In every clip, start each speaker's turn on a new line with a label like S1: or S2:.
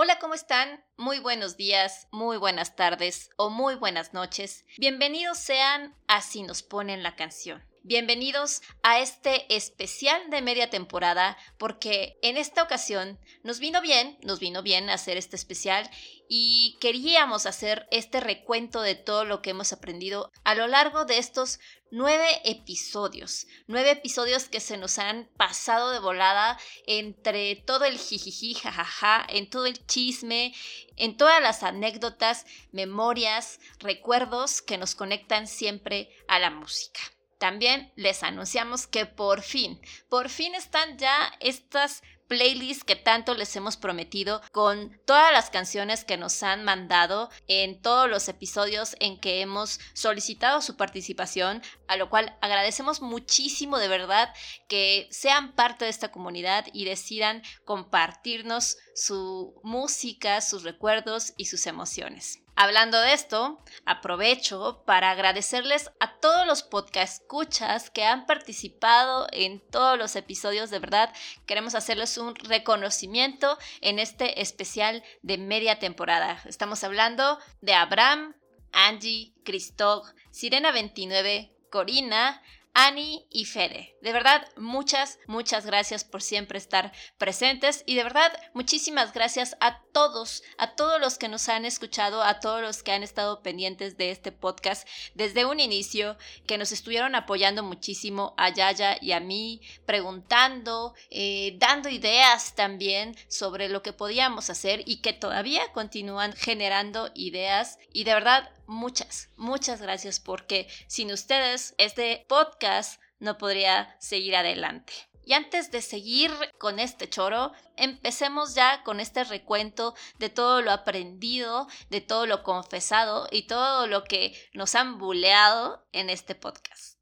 S1: Hola, ¿cómo están? Muy buenos días, muy buenas tardes o muy buenas noches. Bienvenidos sean a Si nos ponen la canción. Bienvenidos a este especial de media temporada porque en esta ocasión nos vino bien, nos vino bien hacer este especial y queríamos hacer este recuento de todo lo que hemos aprendido a lo largo de estos nueve episodios. Nueve episodios que se nos han pasado de volada entre todo el jijiji, jajaja, en todo el chisme, en todas las anécdotas, memorias, recuerdos que nos conectan siempre a la música. También les anunciamos que por fin, por fin están ya estas playlists que tanto les hemos prometido con todas las canciones que nos han mandado en todos los episodios en que hemos solicitado su participación, a lo cual agradecemos muchísimo de verdad que sean parte de esta comunidad y decidan compartirnos su música, sus recuerdos y sus emociones. Hablando de esto, aprovecho para agradecerles a todos los podcast escuchas que han participado en todos los episodios. De verdad, queremos hacerles un reconocimiento en este especial de media temporada. Estamos hablando de Abraham, Angie, Christoph, Sirena 29, Corina, Ani y Fede. De verdad, muchas, muchas gracias por siempre estar presentes y de verdad, muchísimas gracias a todos, a todos los que nos han escuchado, a todos los que han estado pendientes de este podcast desde un inicio, que nos estuvieron apoyando muchísimo a Yaya y a mí, preguntando, eh, dando ideas también sobre lo que podíamos hacer y que todavía continúan generando ideas y de verdad muchas, muchas gracias porque sin ustedes este podcast no podría seguir adelante. Y antes de seguir con este choro, empecemos ya con este recuento de todo lo aprendido, de todo lo confesado y todo lo que nos han buleado en este podcast.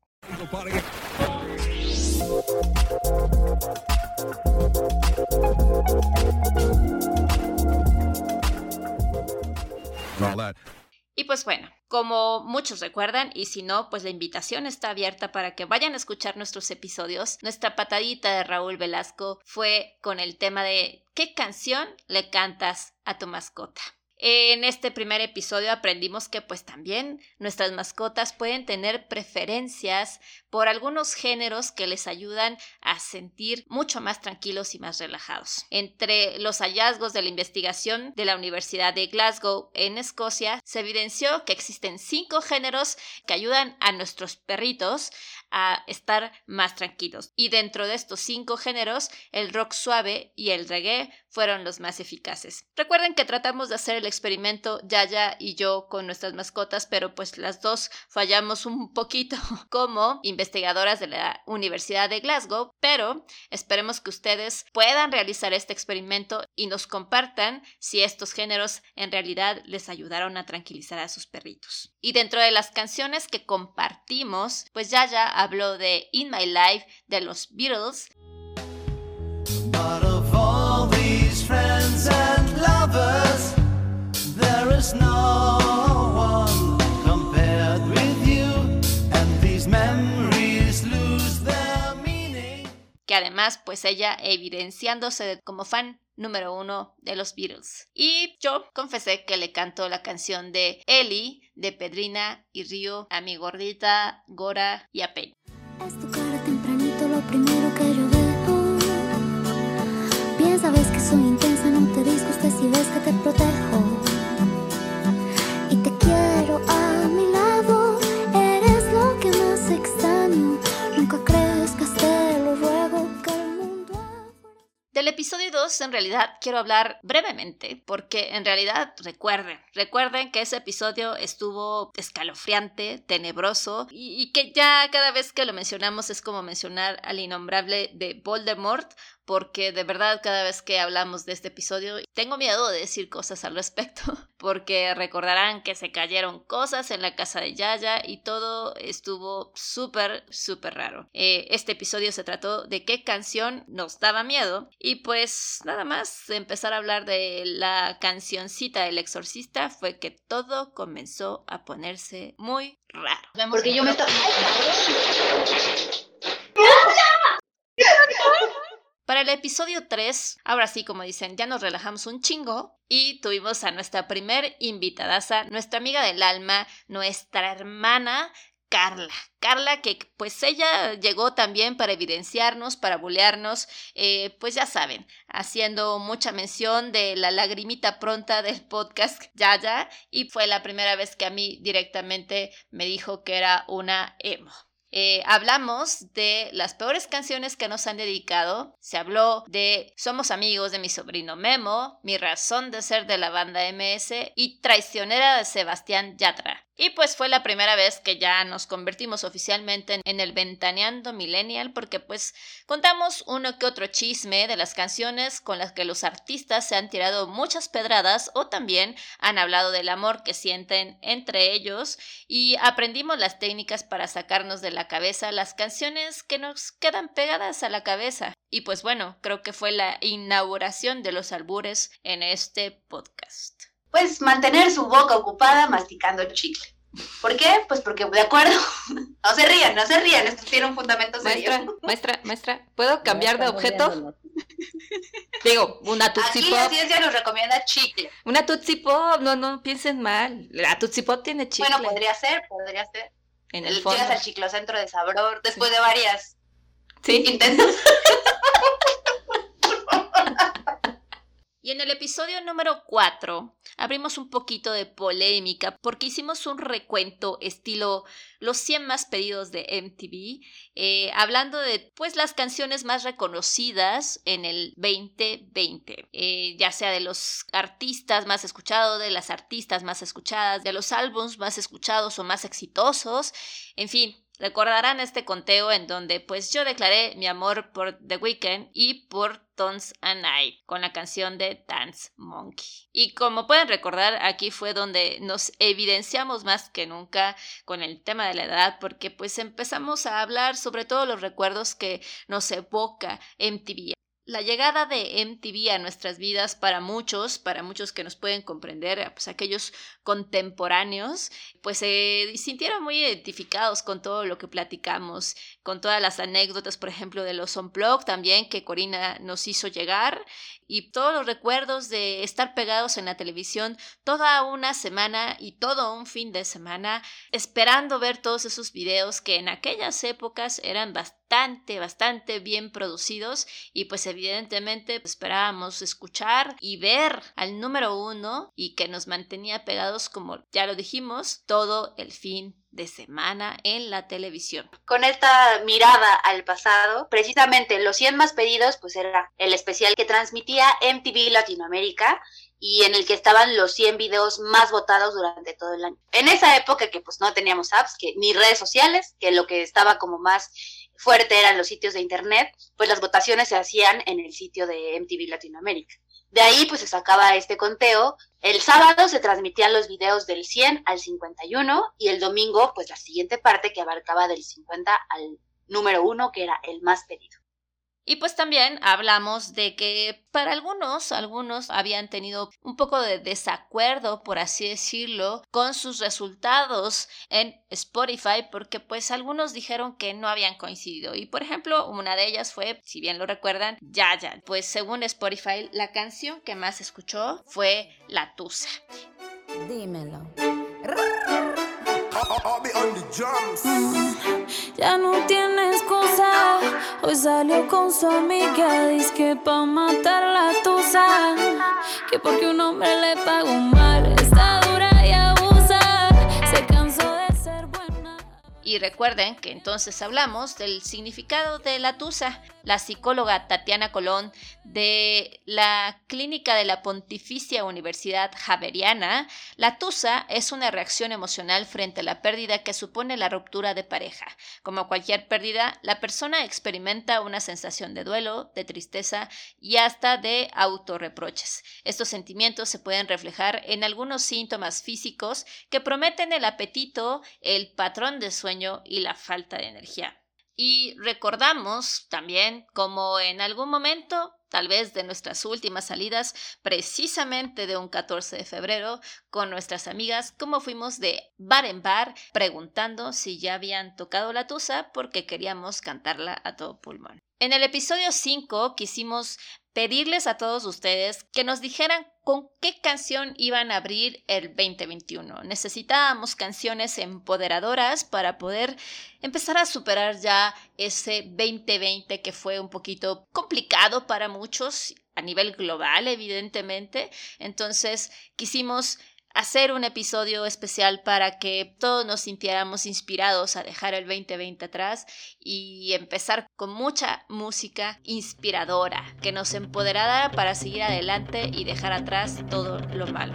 S1: Y pues bueno, como muchos recuerdan, y si no, pues la invitación está abierta para que vayan a escuchar nuestros episodios. Nuestra patadita de Raúl Velasco fue con el tema de ¿qué canción le cantas a tu mascota? En este primer episodio aprendimos que pues también nuestras mascotas pueden tener preferencias por algunos géneros que les ayudan a sentir mucho más tranquilos y más relajados. Entre los hallazgos de la investigación de la Universidad de Glasgow en Escocia se evidenció que existen cinco géneros que ayudan a nuestros perritos a estar más tranquilos. Y dentro de estos cinco géneros, el rock suave y el reggae fueron los más eficaces. Recuerden que tratamos de hacer el experimento Yaya y yo con nuestras mascotas, pero pues las dos fallamos un poquito como investigadoras de la Universidad de Glasgow, pero esperemos que ustedes puedan realizar este experimento y nos compartan si estos géneros en realidad les ayudaron a tranquilizar a sus perritos. Y dentro de las canciones que compartimos, pues Yaya habló de In My Life de los Beatles. Que además, pues ella evidenciándose como fan número uno de los Beatles. Y yo confesé que le canto la canción de Ellie, de Pedrina y Río a mi gordita, Gora y a Penny. Del episodio 2 en realidad quiero hablar brevemente porque en realidad recuerden, recuerden que ese episodio estuvo escalofriante, tenebroso y, y que ya cada vez que lo mencionamos es como mencionar al innombrable de Voldemort porque de verdad cada vez que hablamos de este episodio tengo miedo de decir cosas al respecto, porque recordarán que se cayeron cosas en la casa de Yaya y todo estuvo súper, súper raro. Eh, este episodio se trató de qué canción nos daba miedo y pues nada más empezar a hablar de la cancioncita del exorcista fue que todo comenzó a ponerse muy raro.
S2: Porque yo me
S1: Para el episodio 3, ahora sí, como dicen, ya nos relajamos un chingo y tuvimos a nuestra primer invitadaza, nuestra amiga del alma, nuestra hermana Carla. Carla, que pues ella llegó también para evidenciarnos, para bulearnos, eh, pues ya saben, haciendo mucha mención de la lagrimita pronta del podcast Yaya, y fue la primera vez que a mí directamente me dijo que era una emo. Eh, hablamos de las peores canciones que nos han dedicado. Se habló de Somos amigos de mi sobrino Memo, Mi razón de ser de la banda MS y Traicionera de Sebastián Yatra. Y pues fue la primera vez que ya nos convertimos oficialmente en el Ventaneando Millennial porque pues contamos uno que otro chisme de las canciones con las que los artistas se han tirado muchas pedradas o también han hablado del amor que sienten entre ellos y aprendimos las técnicas para sacarnos de la cabeza las canciones que nos quedan pegadas a la cabeza. Y pues bueno, creo que fue la inauguración de los albures en este podcast
S2: pues mantener su boca ocupada masticando chicle. ¿Por qué? Pues porque de acuerdo. No se rían, no se rían, esto tiene un fundamento
S1: serio. Maestra, maestra, maestra, ¿puedo cambiar de objeto? Digo, una Tootsie
S2: Aquí la ciencia nos recomienda chicle.
S1: Una Tootsie Pop, no, no piensen mal. La Tootsie Pop tiene chicle.
S2: Bueno, podría ser, podría ser. En el, fondo. Llegas al ciclocentro de Sabror después de varias
S1: ¿Sí?
S2: intentos.
S1: Y en el episodio número 4 abrimos un poquito de polémica porque hicimos un recuento estilo los 100 más pedidos de MTV, eh, hablando de pues las canciones más reconocidas en el 2020, eh, ya sea de los artistas más escuchados, de las artistas más escuchadas, de los álbums más escuchados o más exitosos, en fin, Recordarán este conteo en donde pues yo declaré mi amor por The Weeknd y por Tones and I con la canción de Dance Monkey. Y como pueden recordar, aquí fue donde nos evidenciamos más que nunca con el tema de la edad porque pues empezamos a hablar sobre todos los recuerdos que nos evoca MTV. La llegada de MTV a nuestras vidas para muchos, para muchos que nos pueden comprender, pues aquellos contemporáneos, pues se sintieron muy identificados con todo lo que platicamos, con todas las anécdotas, por ejemplo, de los Unplugged también que Corina nos hizo llegar y todos los recuerdos de estar pegados en la televisión toda una semana y todo un fin de semana esperando ver todos esos videos que en aquellas épocas eran bastante, bastante bien producidos y pues evidentemente esperábamos escuchar y ver al número uno y que nos mantenía pegados como ya lo dijimos todo el fin de semana en la televisión.
S2: Con esta mirada al pasado, precisamente los 100 más pedidos, pues era el especial que transmitía MTV Latinoamérica y en el que estaban los 100 videos más votados durante todo el año. En esa época que pues no teníamos apps, que ni redes sociales, que lo que estaba como más fuerte eran los sitios de internet, pues las votaciones se hacían en el sitio de MTV Latinoamérica. De ahí pues se sacaba este conteo. El sábado se transmitían los videos del 100 al 51 y el domingo pues la siguiente parte que abarcaba del 50 al número 1 que era el más pedido.
S1: Y pues también hablamos de que para algunos, algunos habían tenido un poco de desacuerdo, por así decirlo, con sus resultados en Spotify, porque pues algunos dijeron que no habían coincidido. Y por ejemplo, una de ellas fue, si bien lo recuerdan, Yaya. Pues según Spotify, la canción que más escuchó fue La Tusa. Dímelo.
S3: Ya no tiene excusa. Hoy salió con su amiga. Dice que pa' matar la tusa. Que porque un hombre le pagó mal. Está dura y abusa. Se cansó de ser buena.
S1: Y recuerden que entonces hablamos del significado de la tusa. La psicóloga Tatiana Colón de la Clínica de la Pontificia Universidad Javeriana, la tusa es una reacción emocional frente a la pérdida que supone la ruptura de pareja. Como cualquier pérdida, la persona experimenta una sensación de duelo, de tristeza y hasta de autorreproches. Estos sentimientos se pueden reflejar en algunos síntomas físicos que prometen el apetito, el patrón de sueño y la falta de energía. Y recordamos también como en algún momento, tal vez de nuestras últimas salidas, precisamente de un 14 de febrero, con nuestras amigas, como fuimos de bar en bar preguntando si ya habían tocado la tusa porque queríamos cantarla a todo pulmón. En el episodio 5 quisimos pedirles a todos ustedes que nos dijeran con qué canción iban a abrir el 2021. Necesitábamos canciones empoderadoras para poder empezar a superar ya ese 2020 que fue un poquito complicado para muchos a nivel global, evidentemente. Entonces quisimos hacer un episodio especial para que todos nos sintiéramos inspirados a dejar el 2020 atrás y empezar con mucha música inspiradora que nos empoderara para seguir adelante y dejar atrás todo lo malo.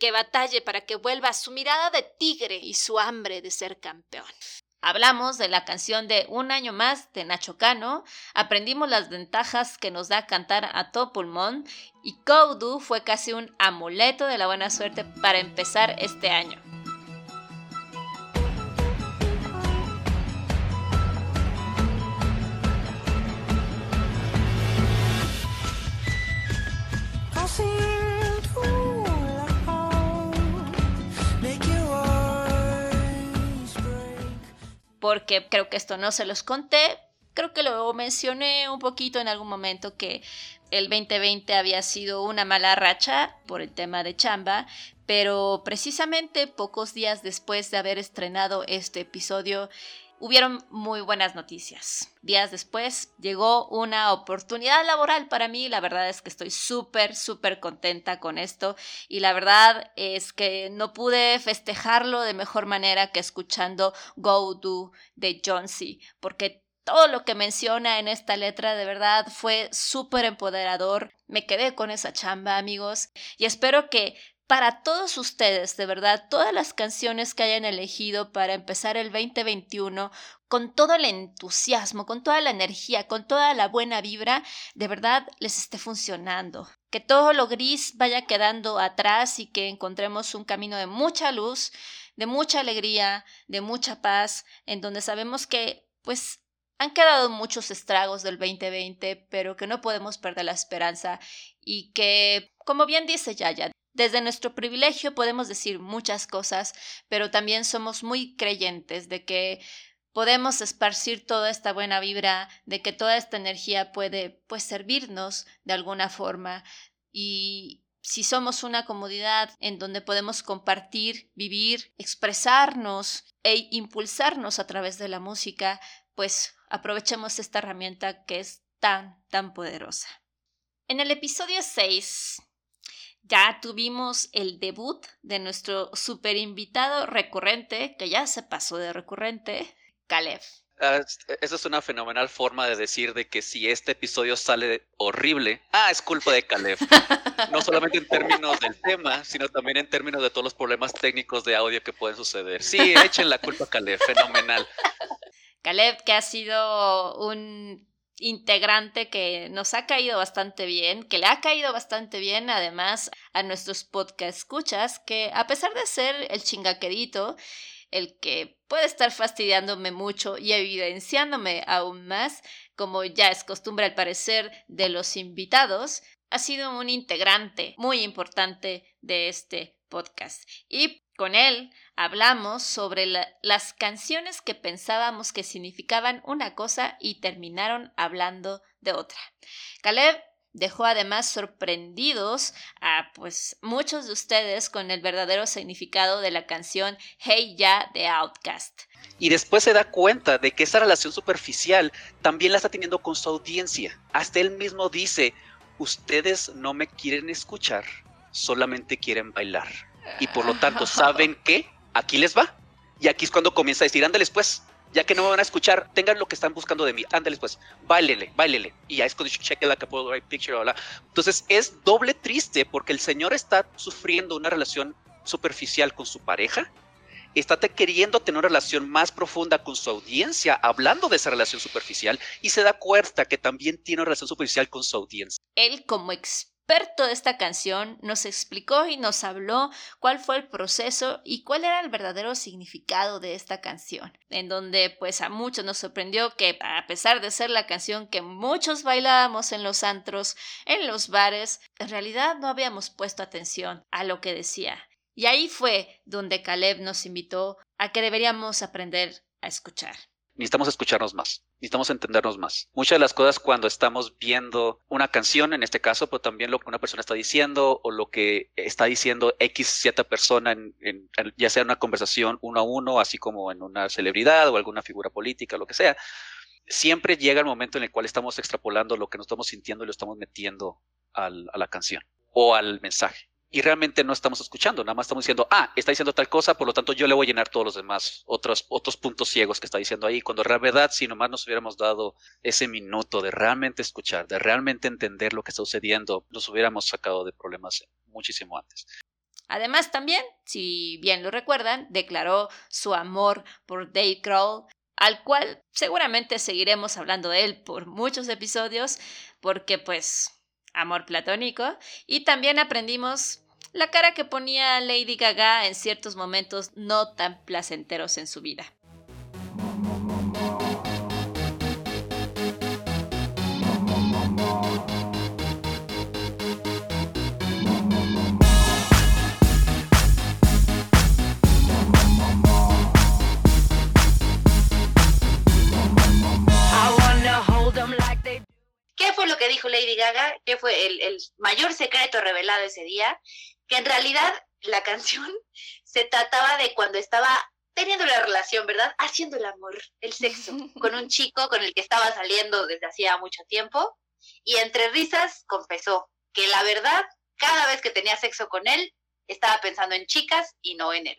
S1: Que batalle para que vuelva su mirada de tigre y su hambre de ser campeón. Hablamos de la canción de Un año más de Nacho Cano, aprendimos las ventajas que nos da cantar a todo pulmón y Koudu fue casi un amuleto de la buena suerte para empezar este año. Porque creo que esto no se los conté. Creo que lo mencioné un poquito en algún momento que el 2020 había sido una mala racha por el tema de chamba, pero precisamente pocos días después de haber estrenado este episodio, hubieron muy buenas noticias. Días después llegó una oportunidad laboral para mí, la verdad es que estoy súper, súper contenta con esto y la verdad es que no pude festejarlo de mejor manera que escuchando Go Do de John C. porque todo lo que menciona en esta letra de verdad fue súper empoderador. Me quedé con esa chamba, amigos, y espero que para todos ustedes, de verdad, todas las canciones que hayan elegido para empezar el 2021 con todo el entusiasmo, con toda la energía, con toda la buena vibra, de verdad les esté funcionando. Que todo lo gris vaya quedando atrás y que encontremos un camino de mucha luz, de mucha alegría, de mucha paz, en donde sabemos que, pues, han quedado muchos estragos del 2020, pero que no podemos perder la esperanza y que, como bien dice Yaya, desde nuestro privilegio podemos decir muchas cosas, pero también somos muy creyentes de que podemos esparcir toda esta buena vibra, de que toda esta energía puede pues servirnos de alguna forma y si somos una comunidad en donde podemos compartir, vivir, expresarnos e impulsarnos a través de la música, pues aprovechemos esta herramienta que es tan, tan poderosa. En el episodio 6 ya tuvimos el debut de nuestro super invitado recurrente, que ya se pasó de recurrente, Caleb.
S4: Ah, esa es una fenomenal forma de decir de que si este episodio sale horrible, ah, es culpa de Caleb. No solamente en términos del tema, sino también en términos de todos los problemas técnicos de audio que pueden suceder. Sí, echen la culpa a Caleb, fenomenal.
S1: Caleb, que ha sido un integrante que nos ha caído bastante bien, que le ha caído bastante bien además a nuestros podcast escuchas, que a pesar de ser el chingaquerito, el que puede estar fastidiándome mucho y evidenciándome aún más, como ya es costumbre al parecer de los invitados, ha sido un integrante muy importante de este podcast. Y Con él hablamos sobre las canciones que pensábamos que significaban una cosa y terminaron hablando de otra. Caleb dejó además sorprendidos a pues muchos de ustedes con el verdadero significado de la canción Hey Ya de Outcast.
S4: Y después se da cuenta de que esa relación superficial también la está teniendo con su audiencia. Hasta él mismo dice, ustedes no me quieren escuchar, solamente quieren bailar. Y por lo tanto, ¿saben qué? Aquí les va. Y aquí es cuando comienza a decir, ándales pues, ya que no me van a escuchar, tengan lo que están buscando de mí, ándales pues, bailele, bailele. Y ya es cuando cheque la Capolo Right Picture, hola. Entonces es doble triste porque el señor está sufriendo una relación superficial con su pareja, está queriendo tener una relación más profunda con su audiencia, hablando de esa relación superficial, y se da cuenta que también tiene una relación superficial con su audiencia.
S1: Él como experto de esta canción nos explicó y nos habló cuál fue el proceso y cuál era el verdadero significado de esta canción, en donde pues a muchos nos sorprendió que a pesar de ser la canción que muchos bailábamos en los antros, en los bares, en realidad no habíamos puesto atención a lo que decía. Y ahí fue donde Caleb nos invitó a que deberíamos aprender a escuchar
S4: necesitamos escucharnos más, necesitamos entendernos más. Muchas de las cosas cuando estamos viendo una canción, en este caso, pero también lo que una persona está diciendo o lo que está diciendo X cierta persona, en, ya sea en una conversación uno a uno, así como en una celebridad o alguna figura política, lo que sea, siempre llega el momento en el cual estamos extrapolando lo que nos estamos sintiendo y lo estamos metiendo a la canción o al mensaje y realmente no estamos escuchando, nada más estamos diciendo, ah, está diciendo tal cosa, por lo tanto yo le voy a llenar todos los demás otros, otros puntos ciegos que está diciendo ahí, cuando en realidad si nomás nos hubiéramos dado ese minuto de realmente escuchar, de realmente entender lo que está sucediendo, nos hubiéramos sacado de problemas muchísimo antes.
S1: Además también, si bien lo recuerdan, declaró su amor por Dave Grohl, al cual seguramente seguiremos hablando de él por muchos episodios, porque pues amor platónico, y también aprendimos la cara que ponía Lady Gaga en ciertos momentos no tan placenteros en su vida.
S2: El, mayor secreto revelado ese día? Que en realidad la canción se trataba de cuando estaba teniendo la relación, ¿verdad? Haciendo el amor, el sexo, con un chico con el que estaba saliendo desde hacía mucho tiempo. Y entre risas confesó que la verdad, cada vez que tenía sexo con él, estaba pensando en chicas y no en él.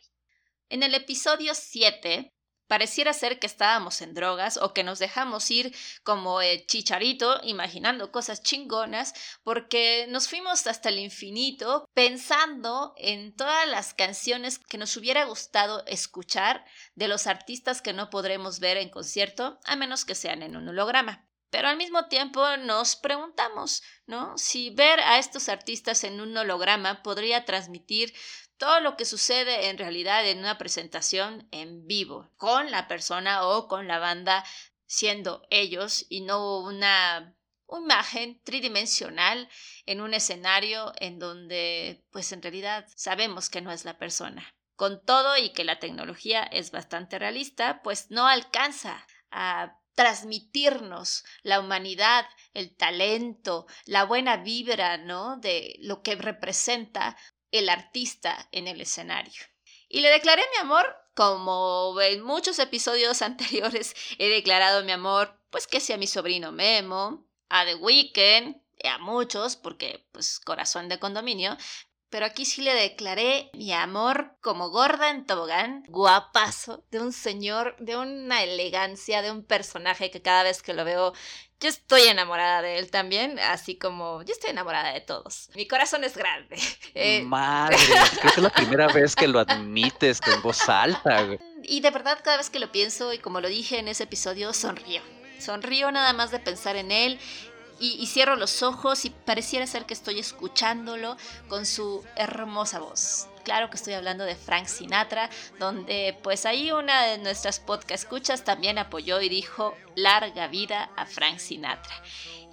S1: En el episodio 7, Pareciera ser que estábamos en drogas o que nos dejamos ir como chicharito, imaginando cosas chingonas, porque nos fuimos hasta el infinito pensando en todas las canciones que nos hubiera gustado escuchar de los artistas que no podremos ver en concierto, a menos que sean en un holograma. Pero al mismo tiempo nos preguntamos, ¿no? Si ver a estos artistas en un holograma podría transmitir todo lo que sucede en realidad en una presentación en vivo, con la persona o con la banda siendo ellos y no una, imagen tridimensional en un escenario en donde pues en realidad sabemos que no es la persona. Con todo y que la tecnología es bastante realista, pues no alcanza a transmitirnos la humanidad, el talento, la buena vibra, ¿no? De lo que representa el artista en el escenario. Y le declaré mi amor, como en muchos episodios anteriores he declarado mi amor, pues que sea mi sobrino Memo, a The Weeknd, a muchos, porque pues corazón de condominio, pero aquí sí le declaré mi amor como gorda en tobogán, guapazo, de un señor, de una elegancia, de un personaje que cada vez que lo veo, yo estoy enamorada de él también, así como yo estoy enamorada de todos. Mi corazón es grande.
S4: Eh, Madre, creo que es la primera vez que lo admites con voz alta.
S1: Y de verdad cada vez que lo pienso, y como lo dije en ese episodio, sonrío. Sonrío nada más de pensar en él y, cierro los ojos y pareciera ser que estoy escuchándolo con su hermosa voz. Claro que estoy hablando de Frank Sinatra, donde pues ahí una de nuestras podcast escuchas también apoyó y dijo larga vida a Frank Sinatra.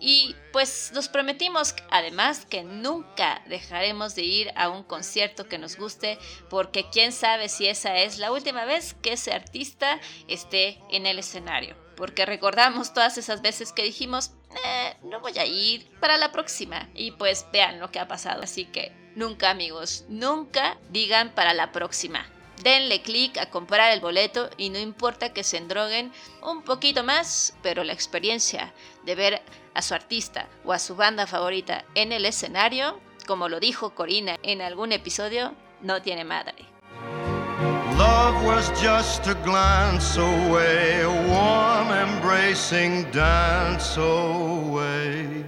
S1: Y pues nos prometimos además que nunca dejaremos de ir a un concierto que nos guste porque quién sabe si esa es la última vez que ese artista esté en el escenario. Porque recordamos todas esas veces que dijimos, eh, no voy a ir para la próxima. Y pues vean lo que ha pasado. Así que nunca amigos, nunca digan para la próxima denle clic a comprar el boleto y no importa que se endroguen un poquito más, pero la experiencia de ver a su artista o a su banda favorita en el escenario, como lo dijo Corina en algún episodio, no tiene madre. Love was just a glance away, a warm embracing dance away.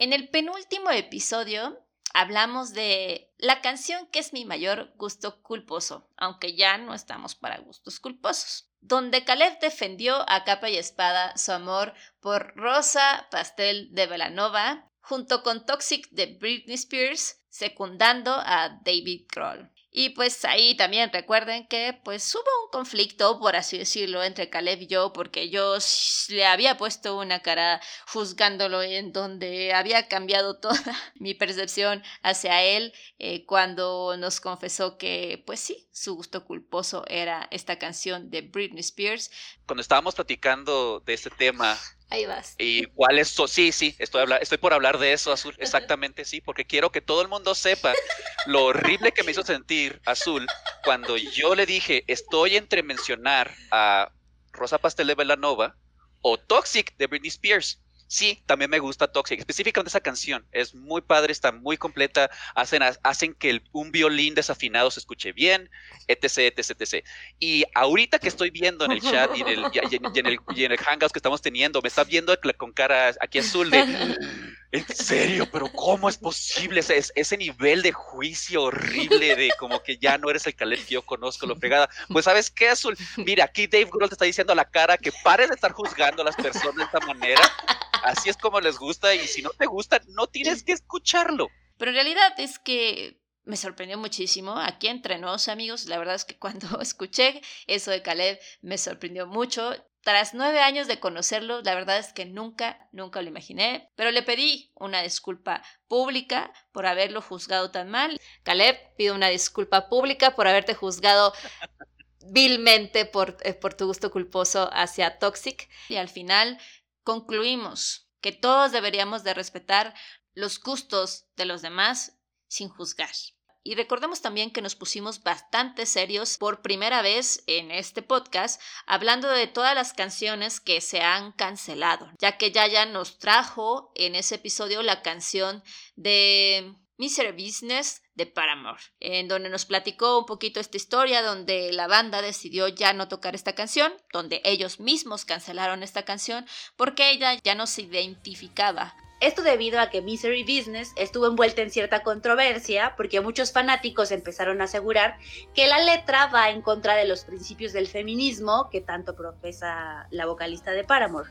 S1: En el penúltimo episodio hablamos de la canción que es mi mayor gusto culposo, aunque ya no estamos para gustos culposos, donde Caleb defendió a capa y espada su amor por Rosa Pastel de Velanova, junto con Toxic de Britney Spears, secundando a David Kroll. Y pues ahí también recuerden que pues hubo un conflicto, por así decirlo, entre Caleb y yo, porque yo le había puesto una cara juzgándolo en donde había cambiado toda mi percepción hacia él eh, cuando nos confesó que pues sí, su gusto culposo era esta canción de Britney Spears.
S4: Cuando estábamos platicando de este tema
S1: Ahí vas.
S4: ¿Y cuál es? Sí, sí, estoy, estoy por hablar de eso, Azul. Exactamente, sí, porque quiero que todo el mundo sepa lo horrible que me hizo sentir Azul cuando yo le dije, estoy entre mencionar a Rosa Pastel de Velanova o Toxic de Britney Spears. Sí, también me gusta Toxic, específicamente esa canción. Es muy padre, está muy completa. Hacen, que un violín desafinado se escuche bien, etc, etc, etc. Y ahorita que estoy viendo en el chat y en el, y Hangouts que estamos teniendo, me está viendo con cara aquí azul de. En serio, pero ¿cómo es posible ese, nivel de juicio horrible de como que ya no eres el Caleb que yo conozco, lo pegada? Pues sabes qué, Azul, mira, aquí Dave Grohl te está diciendo a la cara que pares de estar juzgando a las personas de esta manera. Así es como les gusta y si no te gusta, no tienes que escucharlo.
S1: Pero en realidad es que me sorprendió muchísimo. Aquí entre nos, amigos, la verdad es que cuando escuché eso de Caleb me sorprendió mucho. Tras nueve años de conocerlo, la verdad es que nunca, nunca lo imaginé, pero le pedí una disculpa pública por haberlo juzgado tan mal. Caleb, pido una disculpa pública por haberte juzgado vilmente por, eh, por tu gusto culposo hacia Toxic. Y al final concluimos que todos deberíamos de respetar los gustos de los demás sin juzgar. Y recordemos también que nos pusimos bastante serios por primera vez en este podcast, hablando de todas las canciones que se han cancelado, ya que Yaya nos trajo en ese episodio la canción de Misery Business de Paramore, en donde nos platicó un poquito esta historia donde la banda decidió ya no tocar esta canción, donde ellos mismos cancelaron esta canción porque ella ya no se identificaba
S2: esto debido a que Misery Business estuvo envuelta en cierta controversia porque muchos fanáticos empezaron a asegurar que la letra va en contra de los principios del feminismo que tanto profesa la vocalista de Paramore.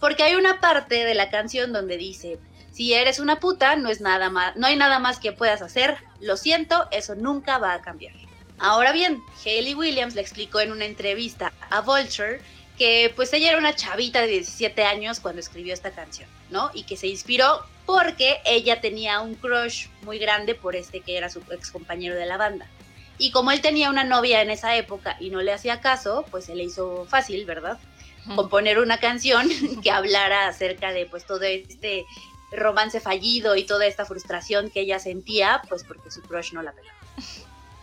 S2: Porque hay una parte de la canción donde dice, si eres una puta, no, es nada más, no hay nada más que puedas hacer, lo siento, eso nunca va a cambiar. Ahora bien, Hayley Williams le explicó en una entrevista a Vulture que pues ella era una chavita de 17 años cuando escribió esta canción, ¿no? Y que se inspiró porque ella tenía un crush muy grande por este que era su ex compañero de la banda. Y como él tenía una novia en esa época y no le hacía caso, pues se le hizo fácil, ¿verdad? Componer una canción que hablara acerca de pues todo este romance fallido y toda esta frustración que ella sentía, pues porque su crush no la peló.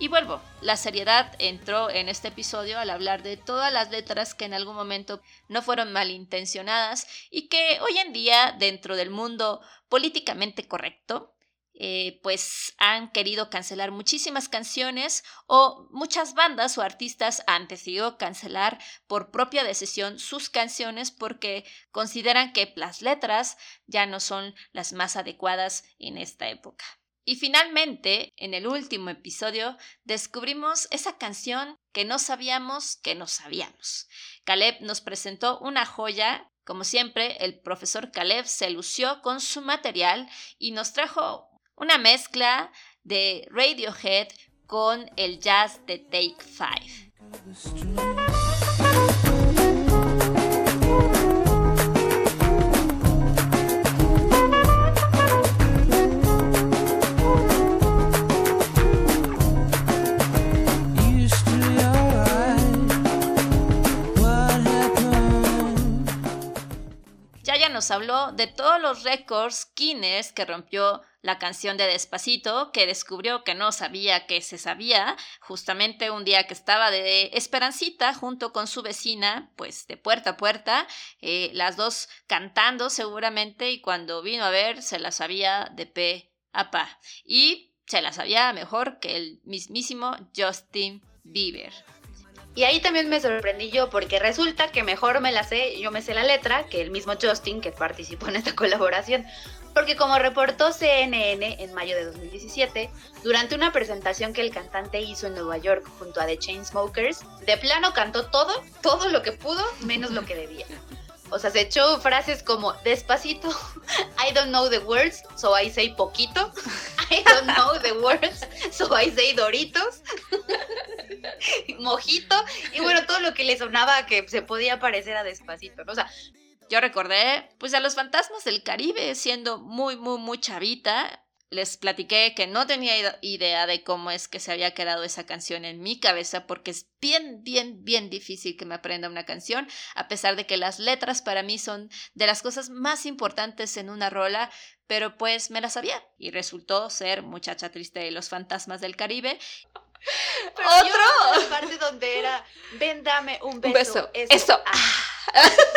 S1: Y vuelvo, la seriedad entró en este episodio al hablar de todas las letras que en algún momento no fueron malintencionadas y que hoy en día dentro del mundo políticamente correcto, eh, pues han querido cancelar muchísimas canciones o muchas bandas o artistas han decidido cancelar por propia decisión sus canciones porque consideran que las letras ya no son las más adecuadas en esta época. Y finalmente, en el último episodio, descubrimos esa canción que no sabíamos que no sabíamos. Caleb nos presentó una joya. Como siempre, el profesor Caleb se lució con su material y nos trajo una mezcla de Radiohead con el jazz de Take Five. nos habló de todos los récords Guinness que rompió la canción de Despacito, que descubrió que no sabía que se sabía, justamente un día que estaba de Esperancita junto con su vecina, pues de puerta a puerta, eh, las dos cantando seguramente, y cuando vino a ver se la sabía de pe a pa. Y se la sabía mejor que el mismísimo Justin Bieber.
S2: Y ahí también me sorprendí yo porque resulta que mejor me la sé, yo me sé la letra, que el mismo Justin que participó en esta colaboración. Porque como reportó CNN en mayo de 2017, durante una presentación que el cantante hizo en Nueva York junto a The Chainsmokers, de plano cantó todo, todo lo que pudo, menos lo que debía. O sea, se echó frases como despacito, I don't know the words, so I say poquito, I don't know the words, so I say doritos, mojito, y bueno, todo lo que le sonaba que se podía parecer a despacito. O sea,
S1: yo recordé pues a los fantasmas del Caribe siendo muy, muy, muy chavita les platiqué que no tenía idea de cómo es que se había quedado esa canción en mi cabeza porque es bien, bien, bien difícil que me aprenda una canción, a pesar de que las letras para mí son de las cosas más importantes en una rola, pero pues me la sabía y resultó ser Muchacha Triste de los Fantasmas del Caribe.
S2: Otro. la parte donde era, ven, dame un beso.
S1: Eso. Ah.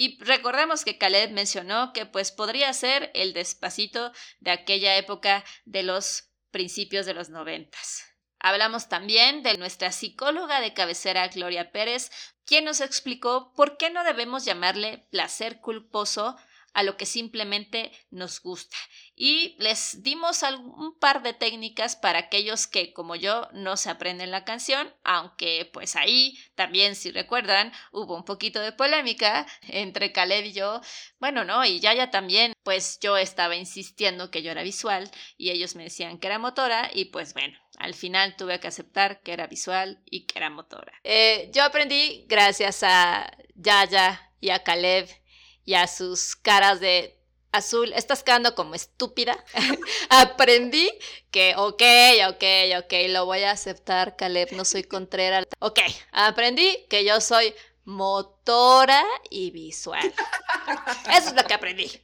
S1: Y recordemos que Caleb mencionó que pues podría ser el despacito de aquella época de los principios de los noventas. Hablamos también de nuestra psicóloga de cabecera Gloria Pérez, quien nos explicó por qué no debemos llamarle placer culposo a lo que simplemente nos gusta. Y les dimos un par de técnicas para aquellos que, como yo, no se aprenden la canción, aunque pues ahí también, si recuerdan, hubo un poquito de polémica entre Caleb y yo. Bueno, no, y Yaya también, pues yo estaba insistiendo que yo era visual y ellos me decían que era motora y pues bueno, al final tuve que aceptar que era visual y que era motora. Eh, yo aprendí gracias a Yaya y a Caleb y a sus caras de azul, estás quedando como estúpida. Aprendí que, ok, ok, ok, lo voy a aceptar, Caleb, no soy contrera. Ok, aprendí que yo soy motora y visual. Eso es lo que aprendí.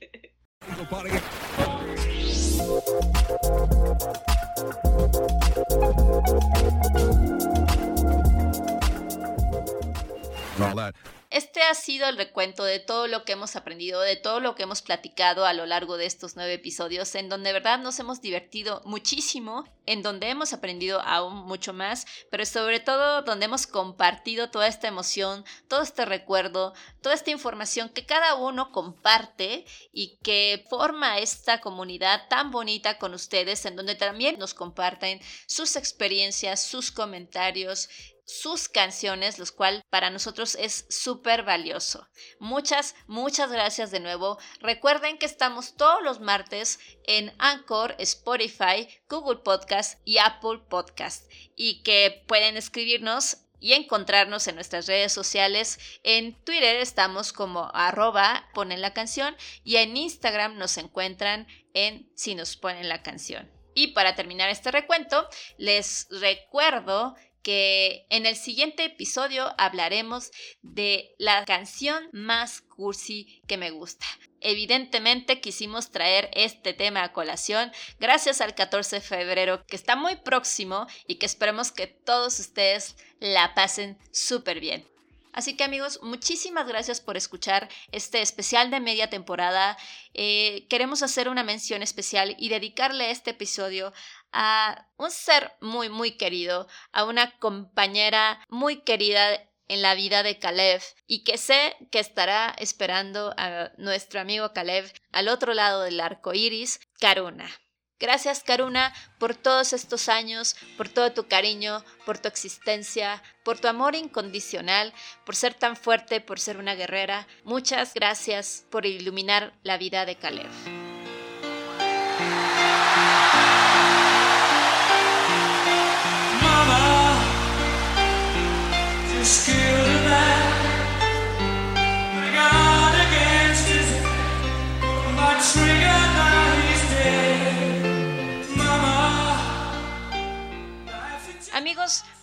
S1: Ha sido el recuento de todo lo que hemos aprendido, de todo lo que hemos platicado a lo largo de estos nueve episodios, en donde de verdad nos hemos divertido muchísimo, en donde hemos aprendido aún mucho más, pero sobre todo donde hemos compartido toda esta emoción, todo este recuerdo, toda esta información que cada uno comparte y que forma esta comunidad tan bonita con ustedes, en donde también nos comparten sus experiencias, sus comentarios sus canciones, los cual para nosotros es súper valioso. Muchas, muchas gracias de nuevo. Recuerden que estamos todos los martes en Anchor, Spotify, Google Podcast y Apple Podcast y que pueden escribirnos y encontrarnos en nuestras redes sociales. En Twitter estamos como arroba ponen la canción y en Instagram nos encuentran en si nos ponen la canción. Y para terminar este recuento, les recuerdo que en el siguiente episodio hablaremos de la canción más cursi que me gusta. Evidentemente quisimos traer este tema a colación gracias al 14 de febrero que está muy próximo y que esperemos que todos ustedes la pasen súper bien. Así que amigos, muchísimas gracias por escuchar este especial de media temporada. Eh, queremos hacer una mención especial y dedicarle este episodio a un ser muy, muy querido, a una compañera muy querida en la vida de Caleb y que sé que estará esperando a nuestro amigo Caleb al otro lado del arco iris, Karuna. Gracias, Karuna, por todos estos años, por todo tu cariño, por tu existencia, por tu amor incondicional, por ser tan fuerte, por ser una guerrera. Muchas gracias por iluminar la vida de Caleb.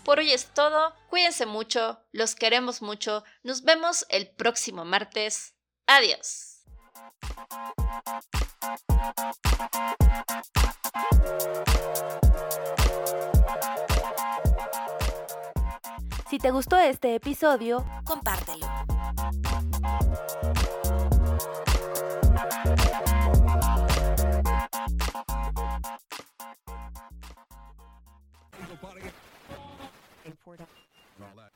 S1: Por hoy es todo. Cuídense mucho, los queremos mucho. Nos vemos el próximo martes. Adiós.
S5: Si te gustó este episodio, compártelo. record.